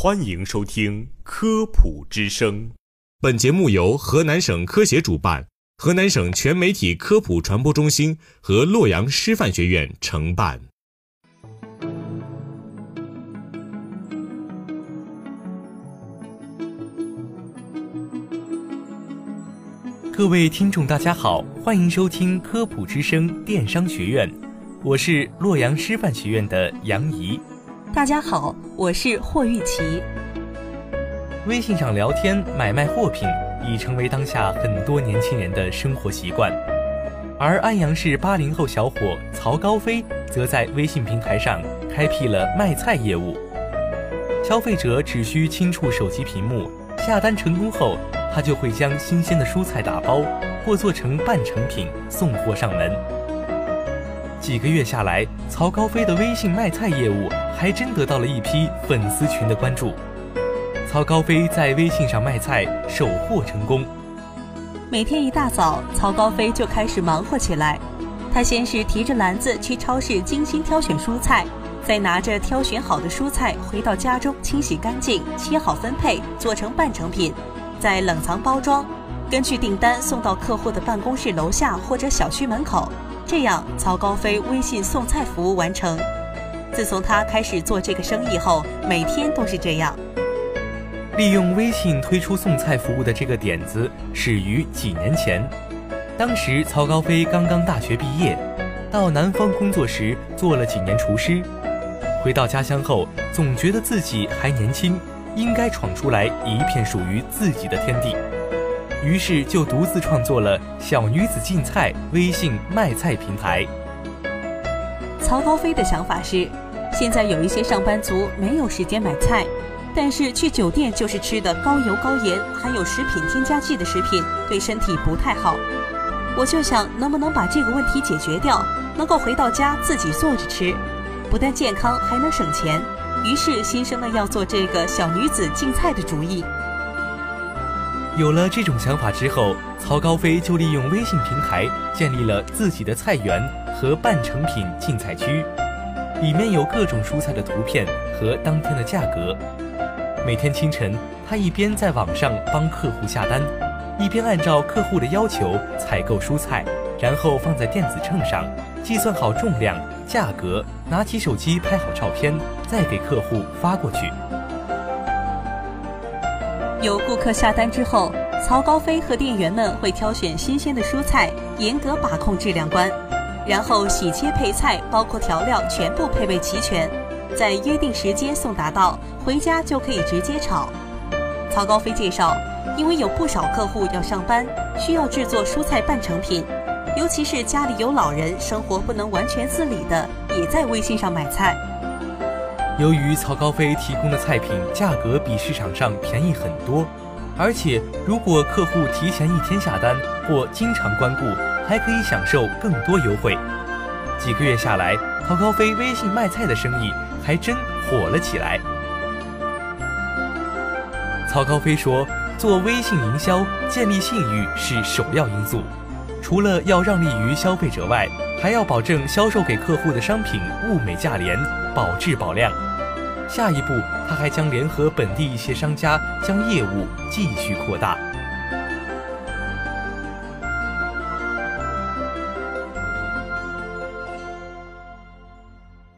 欢迎收听《科普之声》。本节目由河南省科协主办，河南省全媒体科普传播中心和洛阳师范学院承办。各位听众，大家好，欢迎收听《科普之声》电商学院，我是洛阳师范学院的杨怡。大家好，我是霍玉琪。微信上聊天、买卖货品已成为当下很多年轻人的生活习惯，而安阳市八零后小伙曹高飞则在微信平台上开辟了卖菜业务。消费者只需轻触手机屏幕，下单成功后，他就会将新鲜的蔬菜打包或做成半成品送货上门。几个月下来，曹高飞的微信卖菜业务还真得到了一批粉丝群的关注。曹高飞在微信上卖菜，首获成功。每天一大早，曹高飞就开始忙活起来。他先是提着篮子去超市精心挑选蔬菜，再拿着挑选好的蔬菜回到家中清洗干净、切好分配，做成半成品，再冷藏包装，根据订单送到客户的办公室楼下或者小区门口。这样，曹高飞微信送菜服务完成。自从他开始做这个生意后，每天都是这样。利用微信推出送菜服务的这个点子始于几年前。当时曹高飞刚刚大学毕业，到南方工作时做了几年厨师。回到家乡后，总觉得自己还年轻，应该闯出来一片属于自己的天地。于是就独自创作了“小女子进菜”微信卖菜平台。曹高飞的想法是，现在有一些上班族没有时间买菜，但是去酒店就是吃的高油高盐、含有食品添加剂的食品，对身体不太好。我就想，能不能把这个问题解决掉，能够回到家自己做着吃，不但健康还能省钱。于是心生了要做这个小女子进菜的主意。有了这种想法之后，曹高飞就利用微信平台建立了自己的菜园和半成品进菜区，里面有各种蔬菜的图片和当天的价格。每天清晨，他一边在网上帮客户下单，一边按照客户的要求采购蔬菜，然后放在电子秤上计算好重量、价格，拿起手机拍好照片，再给客户发过去。有顾客下单之后，曹高飞和店员们会挑选新鲜的蔬菜，严格把控质量关，然后洗切配菜，包括调料全部配备齐全，在约定时间送达到，回家就可以直接炒。曹高飞介绍，因为有不少客户要上班，需要制作蔬菜半成品，尤其是家里有老人，生活不能完全自理的，也在微信上买菜。由于曹高飞提供的菜品价格比市场上便宜很多，而且如果客户提前一天下单或经常光顾，还可以享受更多优惠。几个月下来，曹高飞微信卖菜的生意还真火了起来。曹高飞说：“做微信营销，建立信誉是首要因素，除了要让利于消费者外，还要保证销售给客户的商品物美价廉，保质保量。”下一步，他还将联合本地一些商家，将业务继续扩大。